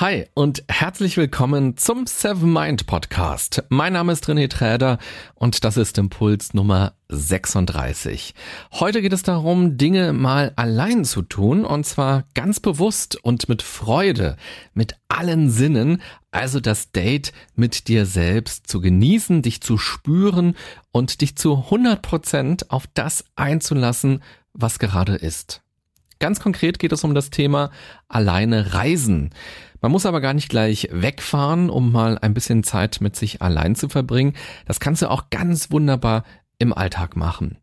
Hi und herzlich willkommen zum Seven Mind Podcast. Mein Name ist René Träder und das ist Impuls Nummer 36. Heute geht es darum, Dinge mal allein zu tun und zwar ganz bewusst und mit Freude, mit allen Sinnen, also das Date mit dir selbst zu genießen, dich zu spüren und dich zu 100 Prozent auf das einzulassen, was gerade ist. Ganz konkret geht es um das Thema alleine reisen. Man muss aber gar nicht gleich wegfahren, um mal ein bisschen Zeit mit sich allein zu verbringen. Das kannst du auch ganz wunderbar im Alltag machen.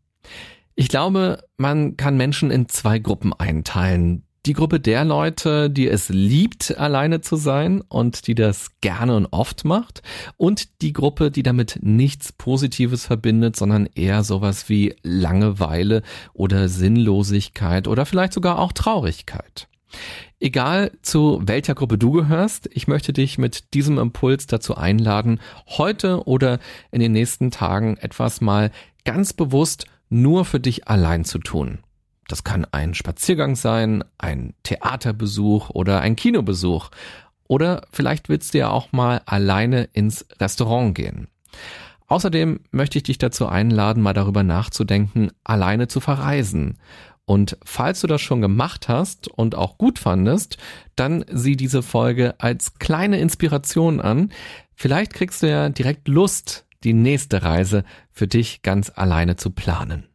Ich glaube, man kann Menschen in zwei Gruppen einteilen. Die Gruppe der Leute, die es liebt, alleine zu sein und die das gerne und oft macht. Und die Gruppe, die damit nichts Positives verbindet, sondern eher sowas wie Langeweile oder Sinnlosigkeit oder vielleicht sogar auch Traurigkeit. Egal zu welcher Gruppe du gehörst, ich möchte dich mit diesem Impuls dazu einladen, heute oder in den nächsten Tagen etwas mal ganz bewusst nur für dich allein zu tun. Das kann ein Spaziergang sein, ein Theaterbesuch oder ein Kinobesuch. Oder vielleicht willst du ja auch mal alleine ins Restaurant gehen. Außerdem möchte ich dich dazu einladen, mal darüber nachzudenken, alleine zu verreisen und falls du das schon gemacht hast und auch gut fandest, dann sieh diese Folge als kleine Inspiration an. Vielleicht kriegst du ja direkt Lust, die nächste Reise für dich ganz alleine zu planen.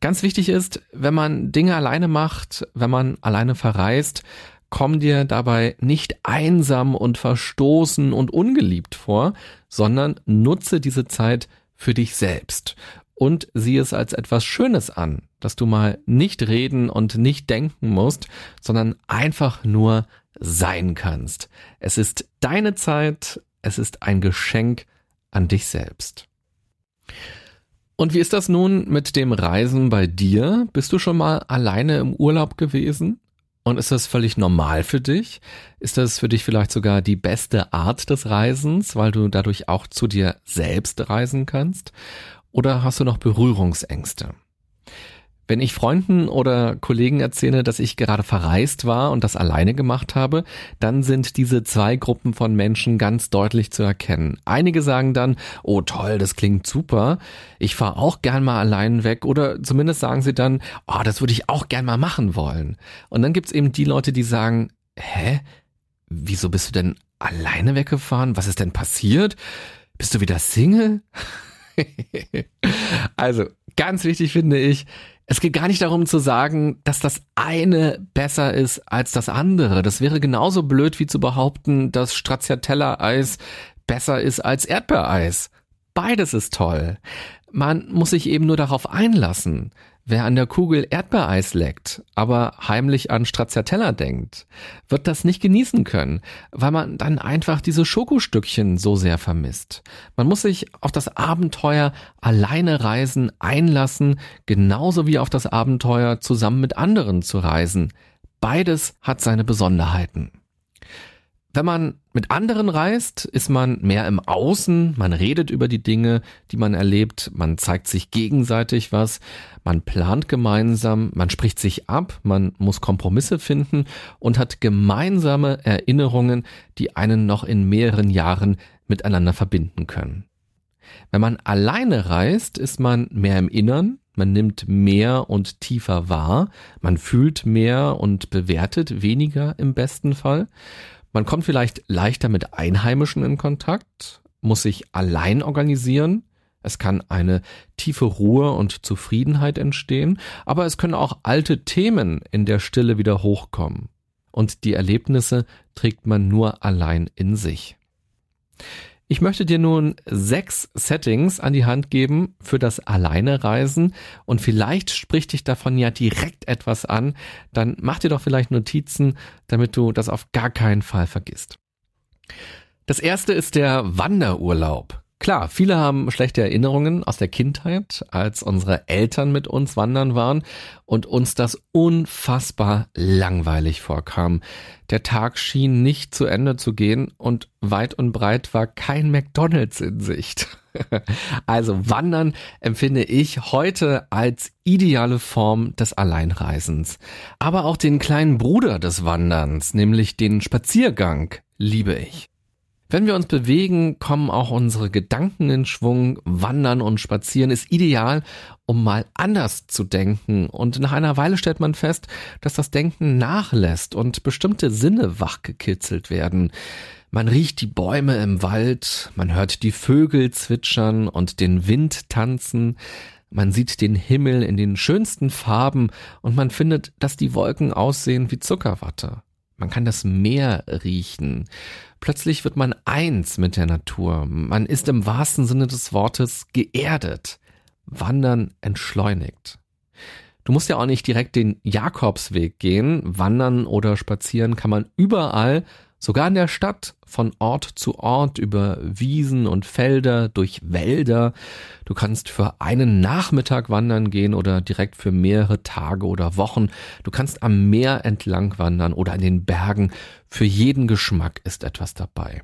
Ganz wichtig ist, wenn man Dinge alleine macht, wenn man alleine verreist, komm dir dabei nicht einsam und verstoßen und ungeliebt vor, sondern nutze diese Zeit für dich selbst und sieh es als etwas Schönes an, dass du mal nicht reden und nicht denken musst, sondern einfach nur sein kannst. Es ist deine Zeit, es ist ein Geschenk an dich selbst. Und wie ist das nun mit dem Reisen bei dir? Bist du schon mal alleine im Urlaub gewesen? Und ist das völlig normal für dich? Ist das für dich vielleicht sogar die beste Art des Reisens, weil du dadurch auch zu dir selbst reisen kannst? Oder hast du noch Berührungsängste? Wenn ich Freunden oder Kollegen erzähle, dass ich gerade verreist war und das alleine gemacht habe, dann sind diese zwei Gruppen von Menschen ganz deutlich zu erkennen. Einige sagen dann, oh toll, das klingt super, ich fahre auch gern mal allein weg oder zumindest sagen sie dann, oh, das würde ich auch gern mal machen wollen. Und dann gibt's eben die Leute, die sagen, hä, wieso bist du denn alleine weggefahren? Was ist denn passiert? Bist du wieder Single? also, ganz wichtig finde ich, es geht gar nicht darum zu sagen, dass das eine besser ist als das andere. Das wäre genauso blöd wie zu behaupten, dass Stracciatella-Eis besser ist als Erdbeereis. Beides ist toll. Man muss sich eben nur darauf einlassen. Wer an der Kugel Erdbeereis leckt, aber heimlich an Stracciatella denkt, wird das nicht genießen können, weil man dann einfach diese Schokostückchen so sehr vermisst. Man muss sich auf das Abenteuer alleine reisen einlassen, genauso wie auf das Abenteuer zusammen mit anderen zu reisen. Beides hat seine Besonderheiten. Wenn man mit anderen reist, ist man mehr im Außen, man redet über die Dinge, die man erlebt, man zeigt sich gegenseitig was, man plant gemeinsam, man spricht sich ab, man muss Kompromisse finden und hat gemeinsame Erinnerungen, die einen noch in mehreren Jahren miteinander verbinden können. Wenn man alleine reist, ist man mehr im Innern, man nimmt mehr und tiefer wahr, man fühlt mehr und bewertet weniger im besten Fall. Man kommt vielleicht leichter mit Einheimischen in Kontakt, muss sich allein organisieren. Es kann eine tiefe Ruhe und Zufriedenheit entstehen, aber es können auch alte Themen in der Stille wieder hochkommen. Und die Erlebnisse trägt man nur allein in sich. Ich möchte dir nun sechs Settings an die Hand geben für das Alleinereisen und vielleicht spricht dich davon ja direkt etwas an, dann mach dir doch vielleicht Notizen, damit du das auf gar keinen Fall vergisst. Das erste ist der Wanderurlaub. Klar, viele haben schlechte Erinnerungen aus der Kindheit, als unsere Eltern mit uns wandern waren und uns das unfassbar langweilig vorkam. Der Tag schien nicht zu Ende zu gehen und weit und breit war kein McDonald's in Sicht. also Wandern empfinde ich heute als ideale Form des Alleinreisens. Aber auch den kleinen Bruder des Wanderns, nämlich den Spaziergang, liebe ich. Wenn wir uns bewegen, kommen auch unsere Gedanken in Schwung. Wandern und Spazieren ist ideal, um mal anders zu denken. Und nach einer Weile stellt man fest, dass das Denken nachlässt und bestimmte Sinne wachgekitzelt werden. Man riecht die Bäume im Wald, man hört die Vögel zwitschern und den Wind tanzen, man sieht den Himmel in den schönsten Farben und man findet, dass die Wolken aussehen wie Zuckerwatte. Man kann das Meer riechen. Plötzlich wird man eins mit der Natur. Man ist im wahrsten Sinne des Wortes geerdet. Wandern entschleunigt. Du musst ja auch nicht direkt den Jakobsweg gehen. Wandern oder spazieren kann man überall, sogar in der Stadt, von Ort zu Ort, über Wiesen und Felder, durch Wälder. Du kannst für einen Nachmittag wandern gehen oder direkt für mehrere Tage oder Wochen. Du kannst am Meer entlang wandern oder in den Bergen. Für jeden Geschmack ist etwas dabei.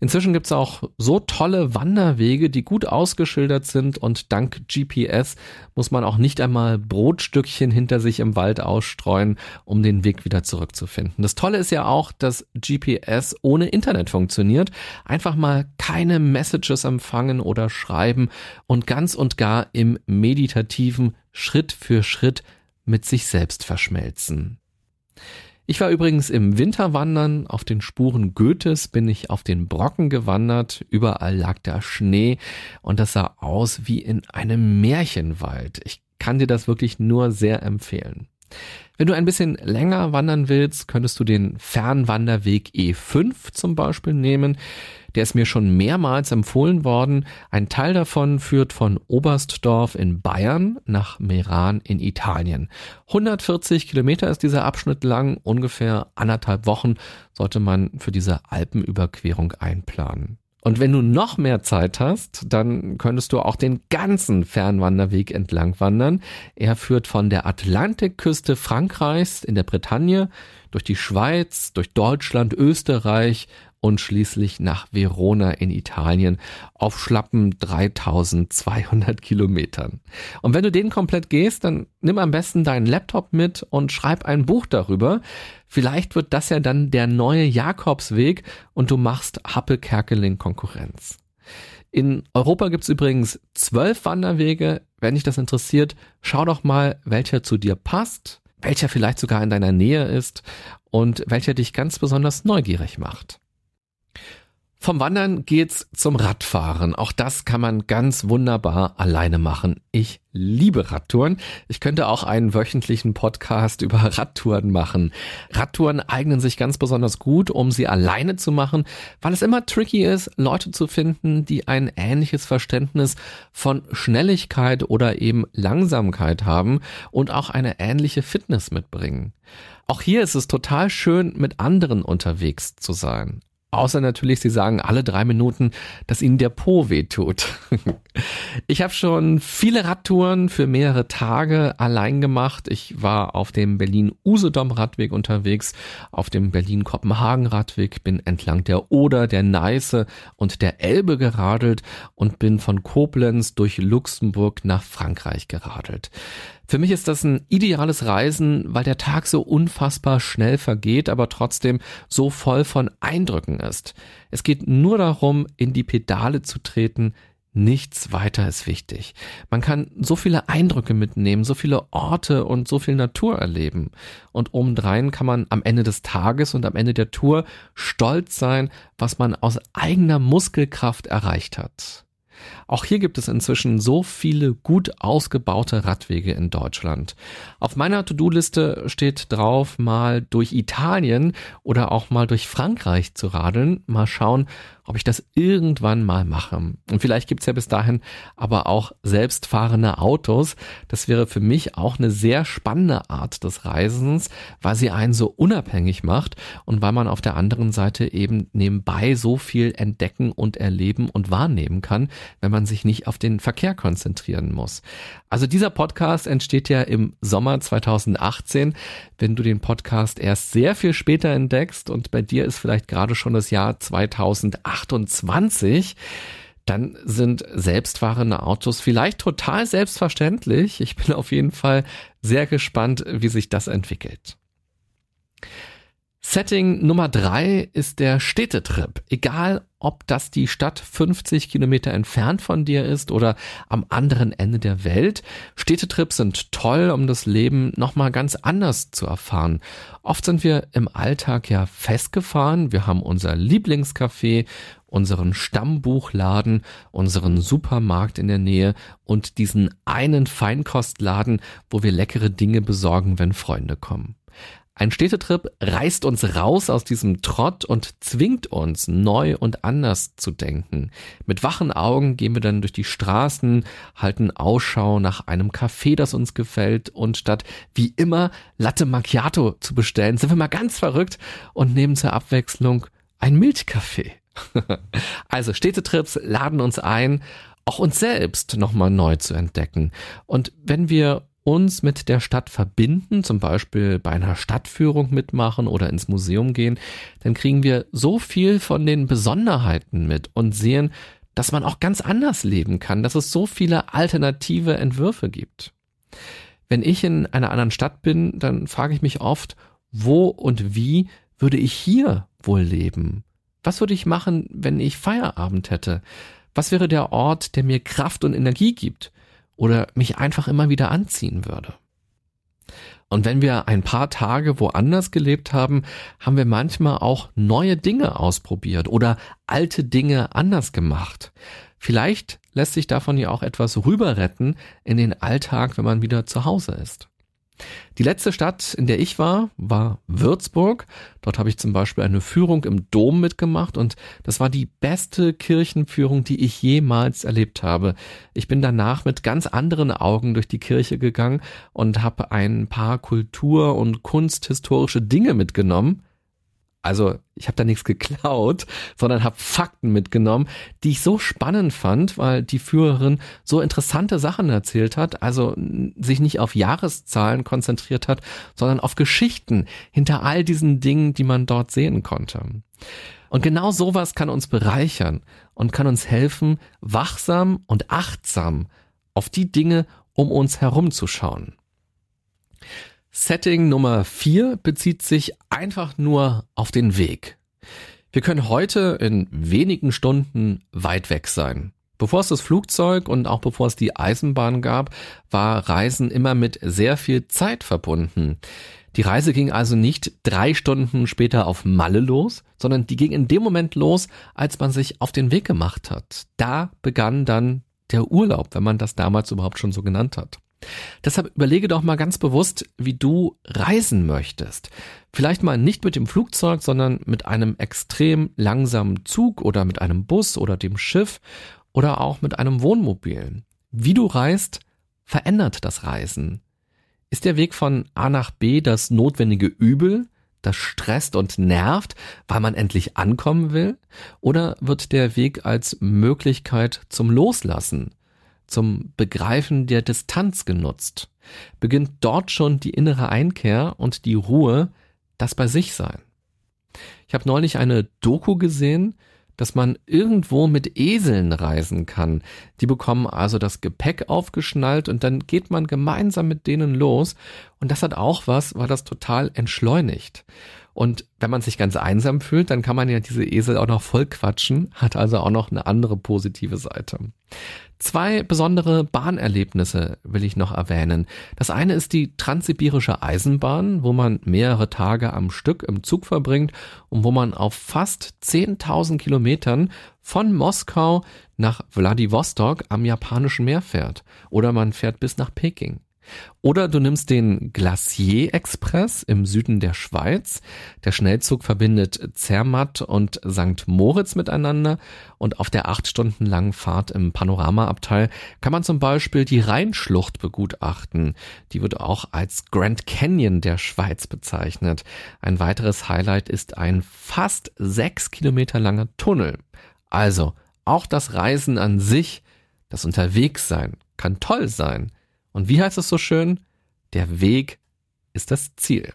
Inzwischen gibt's auch so tolle Wanderwege, die gut ausgeschildert sind und dank GPS muss man auch nicht einmal Brotstückchen hinter sich im Wald ausstreuen, um den Weg wieder zurückzufinden. Das Tolle ist ja auch, dass GPS ohne Internet funktioniert. Einfach mal keine Messages empfangen oder schreiben und ganz und gar im meditativen Schritt für Schritt mit sich selbst verschmelzen. Ich war übrigens im Winterwandern. Auf den Spuren Goethes bin ich auf den Brocken gewandert. Überall lag da Schnee und das sah aus wie in einem Märchenwald. Ich kann dir das wirklich nur sehr empfehlen. Wenn du ein bisschen länger wandern willst, könntest du den Fernwanderweg E5 zum Beispiel nehmen. Der ist mir schon mehrmals empfohlen worden. Ein Teil davon führt von Oberstdorf in Bayern nach Meran in Italien. 140 Kilometer ist dieser Abschnitt lang. Ungefähr anderthalb Wochen sollte man für diese Alpenüberquerung einplanen. Und wenn du noch mehr Zeit hast, dann könntest du auch den ganzen Fernwanderweg entlang wandern. Er führt von der Atlantikküste Frankreichs in der Bretagne durch die Schweiz, durch Deutschland, Österreich und schließlich nach Verona in Italien auf schlappen 3200 Kilometern. Und wenn du den komplett gehst, dann nimm am besten deinen Laptop mit und schreib ein Buch darüber. Vielleicht wird das ja dann der neue Jakobsweg und du machst Happe Kerkeling Konkurrenz. In Europa gibt's übrigens zwölf Wanderwege. Wenn dich das interessiert, schau doch mal, welcher zu dir passt, welcher vielleicht sogar in deiner Nähe ist und welcher dich ganz besonders neugierig macht. Vom Wandern geht's zum Radfahren. Auch das kann man ganz wunderbar alleine machen. Ich liebe Radtouren. Ich könnte auch einen wöchentlichen Podcast über Radtouren machen. Radtouren eignen sich ganz besonders gut, um sie alleine zu machen, weil es immer tricky ist, Leute zu finden, die ein ähnliches Verständnis von Schnelligkeit oder eben Langsamkeit haben und auch eine ähnliche Fitness mitbringen. Auch hier ist es total schön, mit anderen unterwegs zu sein. Außer natürlich, sie sagen alle drei Minuten, dass ihnen der Po wehtut. ich habe schon viele Radtouren für mehrere Tage allein gemacht. Ich war auf dem Berlin-Usedom-Radweg unterwegs, auf dem Berlin-Kopenhagen-Radweg, bin entlang der Oder, der Neiße und der Elbe geradelt und bin von Koblenz durch Luxemburg nach Frankreich geradelt. Für mich ist das ein ideales Reisen, weil der Tag so unfassbar schnell vergeht, aber trotzdem so voll von Eindrücken ist. Es geht nur darum, in die Pedale zu treten, Nichts weiter ist wichtig. Man kann so viele Eindrücke mitnehmen, so viele Orte und so viel Natur erleben. Und obendrein kann man am Ende des Tages und am Ende der Tour stolz sein, was man aus eigener Muskelkraft erreicht hat. Auch hier gibt es inzwischen so viele gut ausgebaute Radwege in Deutschland. Auf meiner To-Do-Liste steht drauf, mal durch Italien oder auch mal durch Frankreich zu radeln. Mal schauen, ob ich das irgendwann mal mache. Und vielleicht gibt's ja bis dahin aber auch selbstfahrende Autos. Das wäre für mich auch eine sehr spannende Art des Reisens, weil sie einen so unabhängig macht und weil man auf der anderen Seite eben nebenbei so viel entdecken und erleben und wahrnehmen kann, wenn man sich nicht auf den Verkehr konzentrieren muss. Also dieser Podcast entsteht ja im Sommer 2018. Wenn du den Podcast erst sehr viel später entdeckst und bei dir ist vielleicht gerade schon das Jahr 2018, 28, dann sind selbstfahrende Autos vielleicht total selbstverständlich. Ich bin auf jeden Fall sehr gespannt, wie sich das entwickelt. Setting Nummer drei ist der Städtetrip. Egal, ob das die Stadt 50 Kilometer entfernt von dir ist oder am anderen Ende der Welt. Städtetrips sind toll, um das Leben nochmal ganz anders zu erfahren. Oft sind wir im Alltag ja festgefahren. Wir haben unser Lieblingscafé, unseren Stammbuchladen, unseren Supermarkt in der Nähe und diesen einen Feinkostladen, wo wir leckere Dinge besorgen, wenn Freunde kommen. Ein Städtetrip reißt uns raus aus diesem Trott und zwingt uns, neu und anders zu denken. Mit wachen Augen gehen wir dann durch die Straßen, halten Ausschau nach einem Café, das uns gefällt und statt wie immer Latte Macchiato zu bestellen, sind wir mal ganz verrückt und nehmen zur Abwechslung ein Milchkaffee. also Städtetrips laden uns ein, auch uns selbst nochmal neu zu entdecken. Und wenn wir uns mit der Stadt verbinden, zum Beispiel bei einer Stadtführung mitmachen oder ins Museum gehen, dann kriegen wir so viel von den Besonderheiten mit und sehen, dass man auch ganz anders leben kann, dass es so viele alternative Entwürfe gibt. Wenn ich in einer anderen Stadt bin, dann frage ich mich oft, wo und wie würde ich hier wohl leben? Was würde ich machen, wenn ich Feierabend hätte? Was wäre der Ort, der mir Kraft und Energie gibt? Oder mich einfach immer wieder anziehen würde. Und wenn wir ein paar Tage woanders gelebt haben, haben wir manchmal auch neue Dinge ausprobiert oder alte Dinge anders gemacht. Vielleicht lässt sich davon ja auch etwas rüberretten in den Alltag, wenn man wieder zu Hause ist. Die letzte Stadt, in der ich war, war Würzburg. Dort habe ich zum Beispiel eine Führung im Dom mitgemacht und das war die beste Kirchenführung, die ich jemals erlebt habe. Ich bin danach mit ganz anderen Augen durch die Kirche gegangen und habe ein paar Kultur- und kunsthistorische Dinge mitgenommen also ich habe da nichts geklaut, sondern habe Fakten mitgenommen, die ich so spannend fand, weil die Führerin so interessante Sachen erzählt hat, also sich nicht auf Jahreszahlen konzentriert hat, sondern auf Geschichten hinter all diesen Dingen, die man dort sehen konnte. Und genau sowas kann uns bereichern und kann uns helfen, wachsam und achtsam auf die Dinge um uns herum zu schauen. Setting Nummer vier bezieht sich einfach nur auf den Weg. Wir können heute in wenigen Stunden weit weg sein. Bevor es das Flugzeug und auch bevor es die Eisenbahn gab, war Reisen immer mit sehr viel Zeit verbunden. Die Reise ging also nicht drei Stunden später auf Malle los, sondern die ging in dem Moment los, als man sich auf den Weg gemacht hat. Da begann dann der Urlaub, wenn man das damals überhaupt schon so genannt hat. Deshalb überlege doch mal ganz bewusst, wie du reisen möchtest. Vielleicht mal nicht mit dem Flugzeug, sondern mit einem extrem langsamen Zug oder mit einem Bus oder dem Schiff oder auch mit einem Wohnmobil. Wie du reist, verändert das Reisen. Ist der Weg von A nach B das notwendige Übel, das stresst und nervt, weil man endlich ankommen will? Oder wird der Weg als Möglichkeit zum Loslassen, zum Begreifen der Distanz genutzt, beginnt dort schon die innere Einkehr und die Ruhe, das bei sich sein. Ich habe neulich eine Doku gesehen, dass man irgendwo mit Eseln reisen kann. Die bekommen also das Gepäck aufgeschnallt und dann geht man gemeinsam mit denen los. Und das hat auch was, weil das total entschleunigt. Und wenn man sich ganz einsam fühlt, dann kann man ja diese Esel auch noch voll quatschen, hat also auch noch eine andere positive Seite. Zwei besondere Bahnerlebnisse will ich noch erwähnen. Das eine ist die Transsibirische Eisenbahn, wo man mehrere Tage am Stück im Zug verbringt und wo man auf fast 10.000 Kilometern von Moskau nach Wladiwostok am japanischen Meer fährt. Oder man fährt bis nach Peking. Oder du nimmst den Glacier Express im Süden der Schweiz. Der Schnellzug verbindet Zermatt und St. Moritz miteinander und auf der acht Stunden langen Fahrt im Panoramaabteil kann man zum Beispiel die Rheinschlucht begutachten. Die wird auch als Grand Canyon der Schweiz bezeichnet. Ein weiteres Highlight ist ein fast sechs Kilometer langer Tunnel. Also, auch das Reisen an sich, das Unterwegssein, kann toll sein. Und wie heißt es so schön? Der Weg ist das Ziel.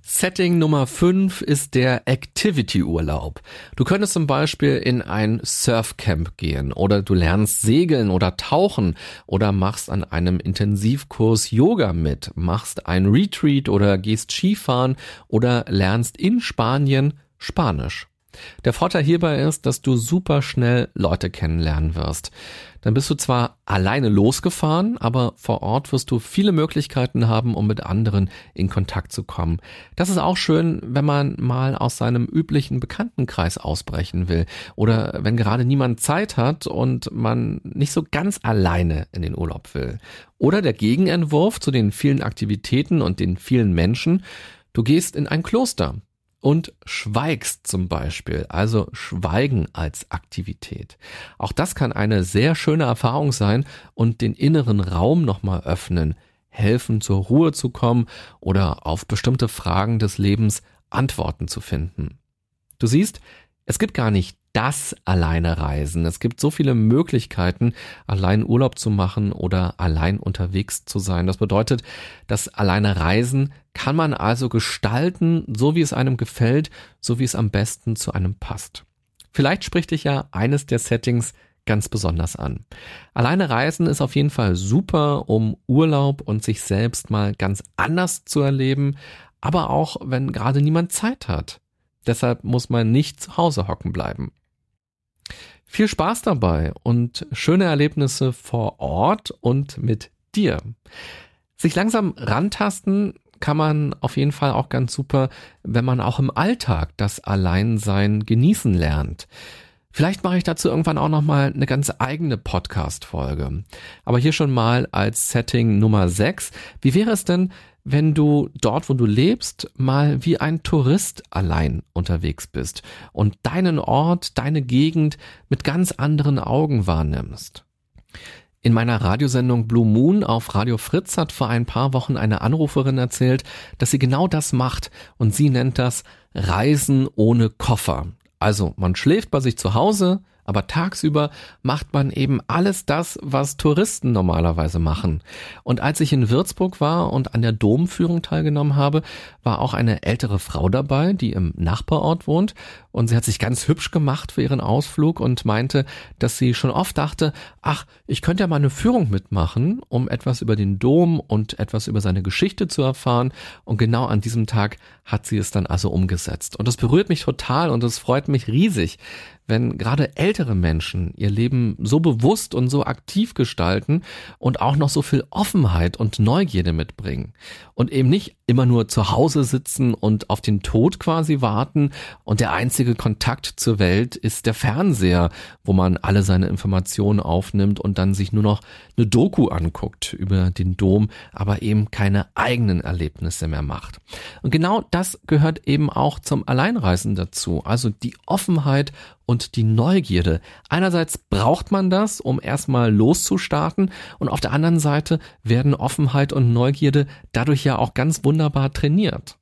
Setting Nummer 5 ist der Activity-Urlaub. Du könntest zum Beispiel in ein Surfcamp gehen oder du lernst segeln oder tauchen oder machst an einem Intensivkurs Yoga mit, machst ein Retreat oder gehst Skifahren oder lernst in Spanien Spanisch. Der Vorteil hierbei ist, dass du super schnell Leute kennenlernen wirst. Dann bist du zwar alleine losgefahren, aber vor Ort wirst du viele Möglichkeiten haben, um mit anderen in Kontakt zu kommen. Das ist auch schön, wenn man mal aus seinem üblichen Bekanntenkreis ausbrechen will oder wenn gerade niemand Zeit hat und man nicht so ganz alleine in den Urlaub will. Oder der Gegenentwurf zu den vielen Aktivitäten und den vielen Menschen. Du gehst in ein Kloster und schweigst zum Beispiel, also Schweigen als Aktivität. Auch das kann eine sehr schöne Erfahrung sein und den inneren Raum nochmal öffnen, helfen zur Ruhe zu kommen oder auf bestimmte Fragen des Lebens Antworten zu finden. Du siehst, es gibt gar nicht das alleine reisen. Es gibt so viele Möglichkeiten, allein Urlaub zu machen oder allein unterwegs zu sein. Das bedeutet, das alleine Reisen kann man also gestalten, so wie es einem gefällt, so wie es am besten zu einem passt. Vielleicht spricht dich ja eines der Settings ganz besonders an. Alleine reisen ist auf jeden Fall super, um Urlaub und sich selbst mal ganz anders zu erleben, aber auch wenn gerade niemand Zeit hat. Deshalb muss man nicht zu Hause hocken bleiben. Viel Spaß dabei und schöne Erlebnisse vor Ort und mit dir. Sich langsam rantasten kann man auf jeden Fall auch ganz super, wenn man auch im Alltag das Alleinsein genießen lernt. Vielleicht mache ich dazu irgendwann auch noch mal eine ganz eigene Podcast Folge. Aber hier schon mal als Setting Nummer 6. Wie wäre es denn, wenn du dort, wo du lebst, mal wie ein Tourist allein unterwegs bist und deinen Ort, deine Gegend mit ganz anderen Augen wahrnimmst. In meiner Radiosendung Blue Moon auf Radio Fritz hat vor ein paar Wochen eine Anruferin erzählt, dass sie genau das macht und sie nennt das Reisen ohne Koffer. Also man schläft bei sich zu Hause, aber tagsüber macht man eben alles das, was Touristen normalerweise machen. Und als ich in Würzburg war und an der Domführung teilgenommen habe, war auch eine ältere Frau dabei, die im Nachbarort wohnt. Und sie hat sich ganz hübsch gemacht für ihren Ausflug und meinte, dass sie schon oft dachte, ach, ich könnte ja mal eine Führung mitmachen, um etwas über den Dom und etwas über seine Geschichte zu erfahren. Und genau an diesem Tag hat sie es dann also umgesetzt. Und das berührt mich total und es freut mich riesig, wenn gerade ältere Menschen ihr Leben so bewusst und so aktiv gestalten und auch noch so viel Offenheit und Neugierde mitbringen und eben nicht immer nur zu Hause sitzen und auf den Tod quasi warten und der einzige Kontakt zur Welt ist der Fernseher, wo man alle seine Informationen aufnimmt und dann sich nur noch eine Doku anguckt über den Dom, aber eben keine eigenen Erlebnisse mehr macht. Und genau das gehört eben auch zum Alleinreisen dazu, also die Offenheit und die Neugierde. Einerseits braucht man das, um erstmal loszustarten und auf der anderen Seite werden Offenheit und Neugierde dadurch ja auch ganz wunderbar trainiert.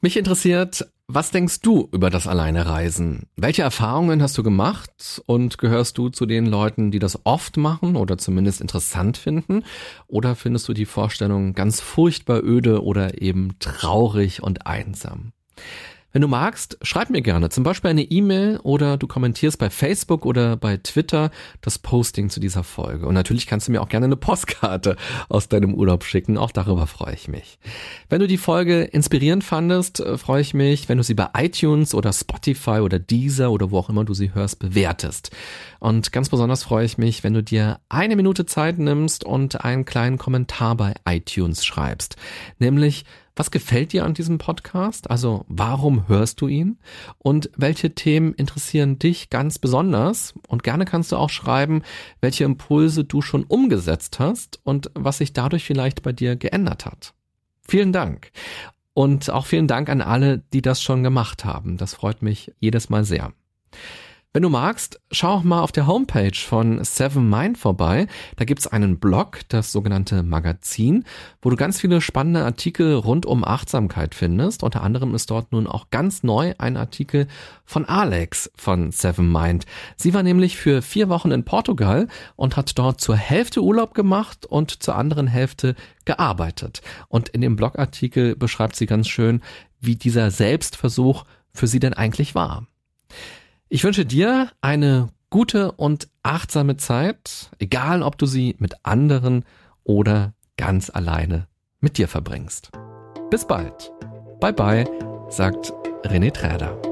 Mich interessiert, was denkst du über das Alleinereisen? Welche Erfahrungen hast du gemacht und gehörst du zu den Leuten, die das oft machen oder zumindest interessant finden? Oder findest du die Vorstellung ganz furchtbar öde oder eben traurig und einsam? Wenn du magst, schreib mir gerne zum Beispiel eine E-Mail oder du kommentierst bei Facebook oder bei Twitter das Posting zu dieser Folge. Und natürlich kannst du mir auch gerne eine Postkarte aus deinem Urlaub schicken. Auch darüber freue ich mich. Wenn du die Folge inspirierend fandest, äh, freue ich mich, wenn du sie bei iTunes oder Spotify oder Deezer oder wo auch immer du sie hörst, bewertest. Und ganz besonders freue ich mich, wenn du dir eine Minute Zeit nimmst und einen kleinen Kommentar bei iTunes schreibst. Nämlich, was gefällt dir an diesem Podcast? Also warum hörst du ihn? Und welche Themen interessieren dich ganz besonders? Und gerne kannst du auch schreiben, welche Impulse du schon umgesetzt hast und was sich dadurch vielleicht bei dir geändert hat. Vielen Dank. Und auch vielen Dank an alle, die das schon gemacht haben. Das freut mich jedes Mal sehr. Wenn du magst, schau auch mal auf der Homepage von Seven Mind vorbei. Da gibt's einen Blog, das sogenannte Magazin, wo du ganz viele spannende Artikel rund um Achtsamkeit findest. Unter anderem ist dort nun auch ganz neu ein Artikel von Alex von Seven Mind. Sie war nämlich für vier Wochen in Portugal und hat dort zur Hälfte Urlaub gemacht und zur anderen Hälfte gearbeitet. Und in dem Blogartikel beschreibt sie ganz schön, wie dieser Selbstversuch für sie denn eigentlich war. Ich wünsche dir eine gute und achtsame Zeit, egal ob du sie mit anderen oder ganz alleine mit dir verbringst. Bis bald. Bye bye, sagt René Träder.